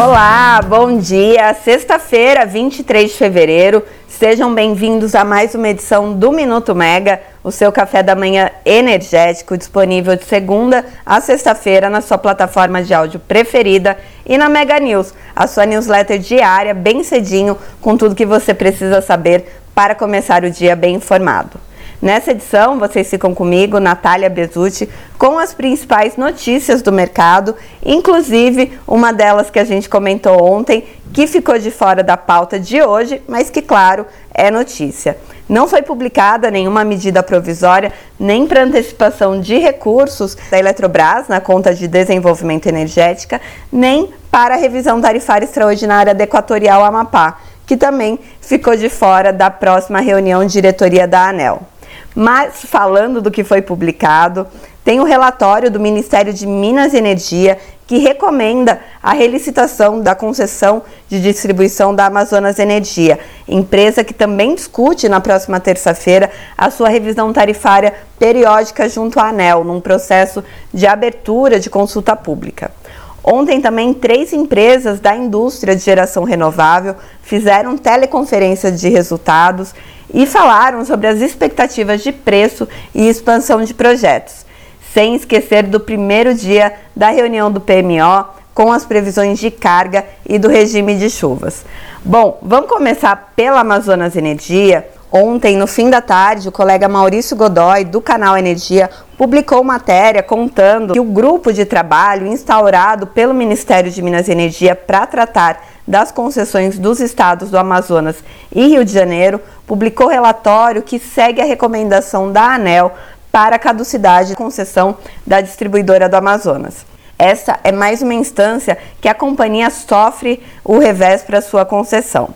Olá, bom dia. Sexta-feira, 23 de fevereiro. Sejam bem-vindos a mais uma edição do Minuto Mega, o seu café da manhã energético, disponível de segunda a sexta-feira na sua plataforma de áudio preferida e na Mega News, a sua newsletter diária, bem cedinho, com tudo que você precisa saber para começar o dia bem informado. Nessa edição, vocês ficam comigo, Natália Bezutti, com as principais notícias do mercado, inclusive uma delas que a gente comentou ontem, que ficou de fora da pauta de hoje, mas que, claro, é notícia. Não foi publicada nenhuma medida provisória nem para antecipação de recursos da Eletrobras na conta de desenvolvimento energética, nem para a revisão tarifária extraordinária da Equatorial Amapá, que também ficou de fora da próxima reunião diretoria da ANEL. Mas falando do que foi publicado, tem o um relatório do Ministério de Minas e Energia que recomenda a relicitação da concessão de distribuição da Amazonas Energia, empresa que também discute na próxima terça-feira a sua revisão tarifária periódica junto à ANEL, num processo de abertura de consulta pública. Ontem também três empresas da indústria de geração renovável fizeram teleconferência de resultados e falaram sobre as expectativas de preço e expansão de projetos, sem esquecer do primeiro dia da reunião do PMO com as previsões de carga e do regime de chuvas. Bom, vamos começar pela Amazonas Energia. Ontem, no fim da tarde, o colega Maurício Godoy, do canal Energia, publicou matéria contando que o grupo de trabalho instaurado pelo Ministério de Minas e Energia para tratar das concessões dos estados do Amazonas e Rio de Janeiro publicou relatório que segue a recomendação da ANEL para a caducidade de concessão da distribuidora do Amazonas. Essa é mais uma instância que a companhia sofre o revés para sua concessão.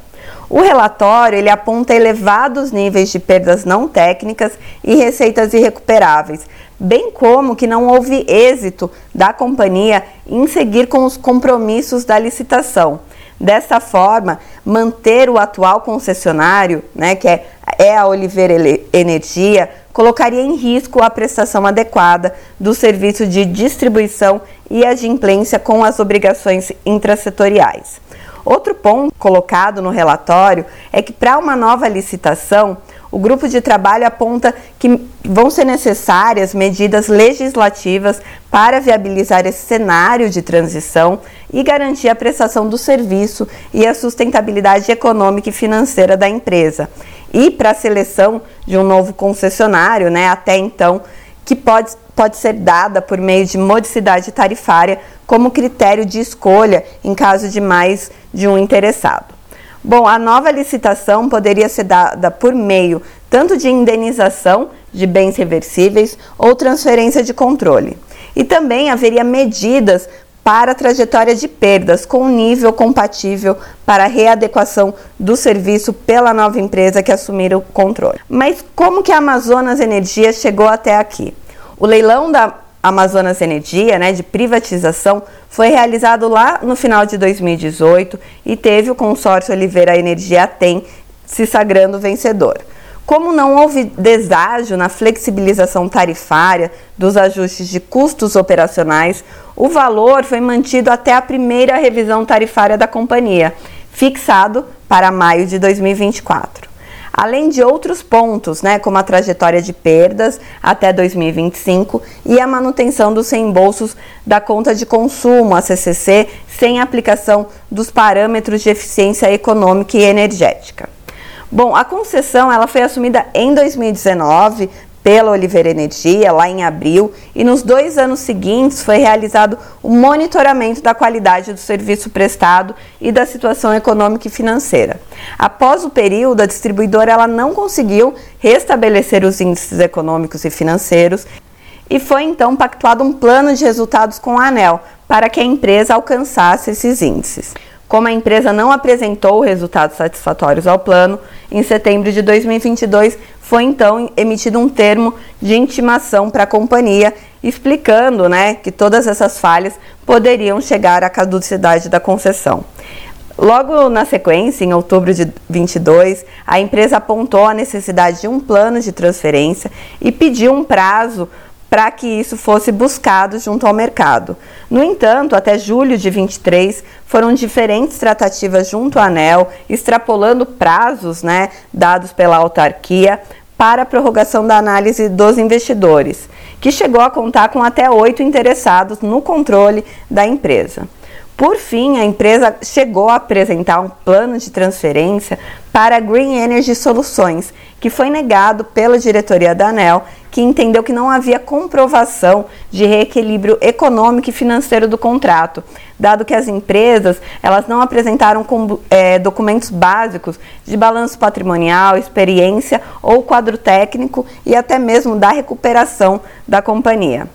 O relatório ele aponta elevados níveis de perdas não técnicas e receitas irrecuperáveis, bem como que não houve êxito da companhia em seguir com os compromissos da licitação Dessa forma, manter o atual concessionário, né, que é, é a Oliveira Energia, colocaria em risco a prestação adequada do serviço de distribuição e adimplência com as obrigações intrasetoriais. Outro ponto colocado no relatório é que para uma nova licitação, o grupo de trabalho aponta que vão ser necessárias medidas legislativas para viabilizar esse cenário de transição e garantir a prestação do serviço e a sustentabilidade econômica e financeira da empresa. E para a seleção de um novo concessionário, né, até então, que pode, pode ser dada por meio de modicidade tarifária como critério de escolha em caso de mais de um interessado. Bom, a nova licitação poderia ser dada por meio tanto de indenização de bens reversíveis ou transferência de controle. E também haveria medidas para a trajetória de perdas com nível compatível para a readequação do serviço pela nova empresa que assumir o controle. Mas como que a Amazonas Energia chegou até aqui? O leilão da Amazonas Energia, né, de privatização, foi realizado lá no final de 2018 e teve o consórcio Oliveira Energia TEM se sagrando vencedor. Como não houve deságio na flexibilização tarifária dos ajustes de custos operacionais, o valor foi mantido até a primeira revisão tarifária da companhia, fixado para maio de 2024 além de outros pontos, né, como a trajetória de perdas até 2025 e a manutenção dos reembolsos da conta de consumo, a CCC, sem aplicação dos parâmetros de eficiência econômica e energética. Bom, a concessão ela foi assumida em 2019 pela Oliveira Energia, lá em abril, e nos dois anos seguintes foi realizado o monitoramento da qualidade do serviço prestado e da situação econômica e financeira. Após o período, a distribuidora ela não conseguiu restabelecer os índices econômicos e financeiros e foi então pactuado um plano de resultados com a ANEL para que a empresa alcançasse esses índices. Como a empresa não apresentou resultados satisfatórios ao plano, em setembro de 2022 foi então emitido um termo de intimação para a companhia, explicando né, que todas essas falhas poderiam chegar à caducidade da concessão. Logo na sequência, em outubro de 22, a empresa apontou a necessidade de um plano de transferência e pediu um prazo para que isso fosse buscado junto ao mercado. No entanto, até julho de 23, foram diferentes tratativas junto à ANEL, extrapolando prazos né, dados pela autarquia para a prorrogação da análise dos investidores, que chegou a contar com até oito interessados no controle da empresa. Por fim, a empresa chegou a apresentar um plano de transferência para a Green Energy Soluções, que foi negado pela diretoria da ANEL, que entendeu que não havia comprovação de reequilíbrio econômico e financeiro do contrato, dado que as empresas elas não apresentaram com, é, documentos básicos de balanço patrimonial, experiência ou quadro técnico e até mesmo da recuperação da companhia.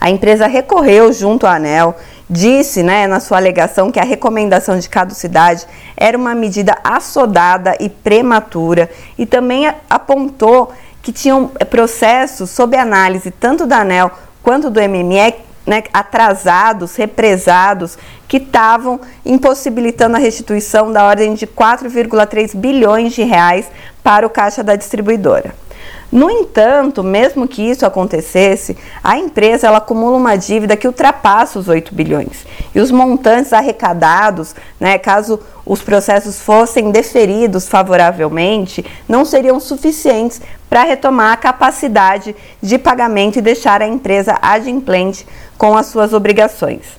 A empresa recorreu junto à ANEL disse né, na sua alegação que a recomendação de caducidade era uma medida assodada e prematura e também apontou que tinham eh, processos sob análise tanto da ANEL quanto do MME né, atrasados, represados, que estavam impossibilitando a restituição da ordem de 4,3 bilhões de reais para o caixa da distribuidora. No entanto, mesmo que isso acontecesse, a empresa ela acumula uma dívida que ultrapassa os 8 bilhões. E os montantes arrecadados, né, caso os processos fossem deferidos favoravelmente, não seriam suficientes para retomar a capacidade de pagamento e deixar a empresa adimplente com as suas obrigações.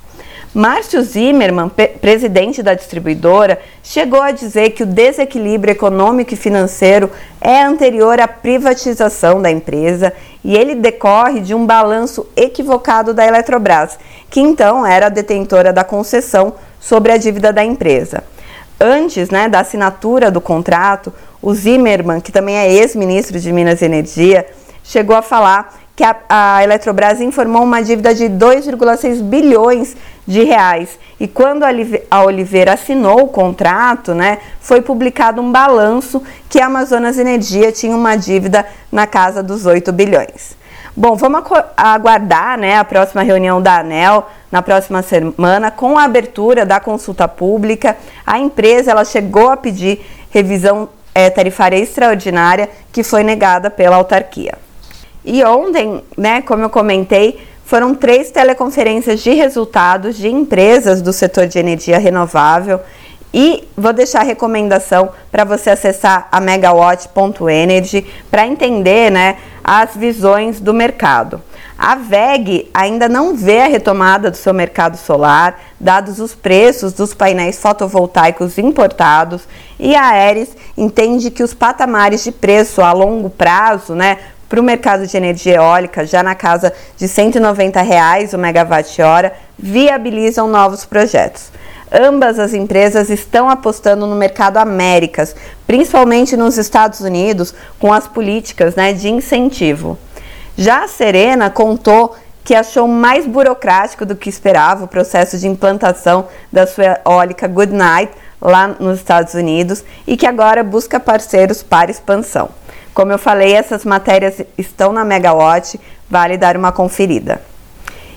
Márcio Zimmermann, presidente da distribuidora, chegou a dizer que o desequilíbrio econômico e financeiro é anterior à privatização da empresa e ele decorre de um balanço equivocado da Eletrobras, que então era detentora da concessão sobre a dívida da empresa. Antes né, da assinatura do contrato, o Zimmermann, que também é ex-ministro de Minas e Energia, chegou a falar que a, a Eletrobras informou uma dívida de 2,6 bilhões de reais. E quando a Oliveira assinou o contrato, né, foi publicado um balanço que a Amazonas Energia tinha uma dívida na casa dos 8 bilhões. Bom, vamos aguardar né, a próxima reunião da ANEL na próxima semana com a abertura da consulta pública. A empresa ela chegou a pedir revisão é, tarifária extraordinária que foi negada pela autarquia. E ontem, né, como eu comentei, foram três teleconferências de resultados de empresas do setor de energia renovável. E vou deixar a recomendação para você acessar a megawatt.energy para entender né, as visões do mercado. A VEG ainda não vê a retomada do seu mercado solar, dados os preços dos painéis fotovoltaicos importados, e a Aeres entende que os patamares de preço a longo prazo, né, para o mercado de energia eólica, já na casa de 190 reais o megawatt-hora, viabilizam novos projetos. Ambas as empresas estão apostando no mercado Américas, principalmente nos Estados Unidos, com as políticas né, de incentivo. Já a Serena contou que achou mais burocrático do que esperava o processo de implantação da sua eólica Goodnight lá nos Estados Unidos e que agora busca parceiros para expansão. Como eu falei, essas matérias estão na Megawatt, vale dar uma conferida.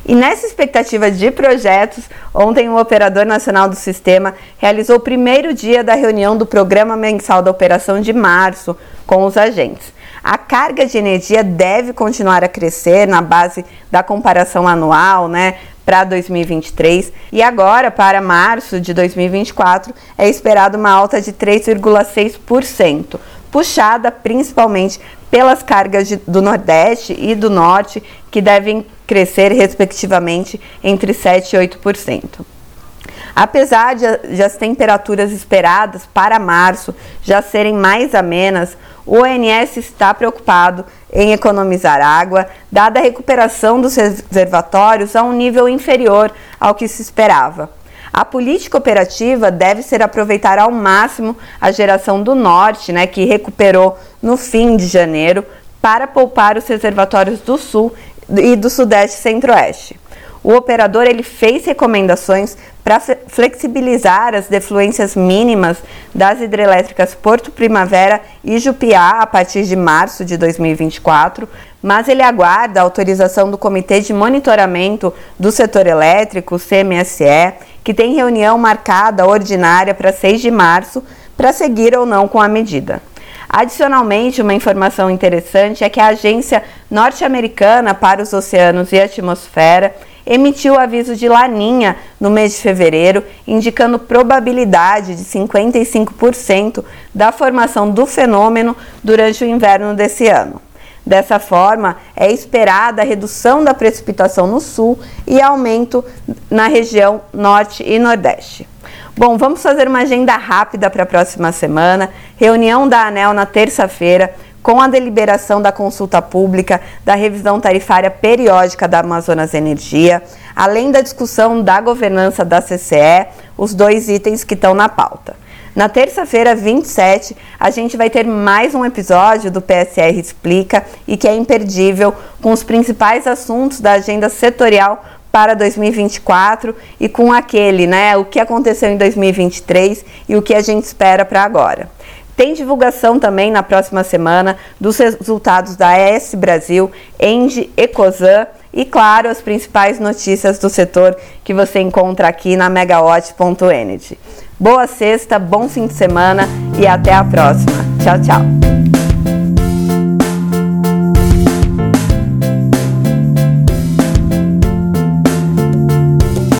E nessa expectativa de projetos, ontem o Operador Nacional do Sistema realizou o primeiro dia da reunião do Programa Mensal da Operação de março com os agentes. A carga de energia deve continuar a crescer na base da comparação anual, né, para 2023 e agora para março de 2024 é esperado uma alta de 3,6%, puxada principalmente pelas cargas de, do Nordeste e do Norte, que devem crescer respectivamente entre 7% e 8%. Apesar de, de, as temperaturas esperadas para março já serem mais amenas, o ONS está preocupado em economizar água, dada a recuperação dos reservatórios a um nível inferior ao que se esperava. A política operativa deve ser aproveitar ao máximo a geração do norte, né, que recuperou no fim de janeiro, para poupar os reservatórios do sul e do sudeste centro-oeste. O operador ele fez recomendações para flexibilizar as defluências mínimas das hidrelétricas Porto Primavera e Jupiá a partir de março de 2024, mas ele aguarda a autorização do Comitê de Monitoramento do Setor Elétrico, CMSE, que tem reunião marcada ordinária para 6 de março para seguir ou não com a medida. Adicionalmente, uma informação interessante é que a Agência Norte-Americana para os Oceanos e Atmosfera emitiu aviso de laninha no mês de fevereiro, indicando probabilidade de 55% da formação do fenômeno durante o inverno desse ano. Dessa forma, é esperada a redução da precipitação no sul e aumento na região norte e nordeste. Bom, vamos fazer uma agenda rápida para a próxima semana. Reunião da ANEL na terça-feira, com a deliberação da consulta pública da revisão tarifária periódica da Amazonas Energia, além da discussão da governança da CCE, os dois itens que estão na pauta. Na terça-feira, 27, a gente vai ter mais um episódio do PSR Explica e que é imperdível com os principais assuntos da agenda setorial para 2024 e com aquele, né, o que aconteceu em 2023 e o que a gente espera para agora. Tem divulgação também na próxima semana dos resultados da ES Brasil, Engie, Ecosan e, claro, as principais notícias do setor que você encontra aqui na megawatt.energy. Boa sexta, bom fim de semana e até a próxima. Tchau, tchau.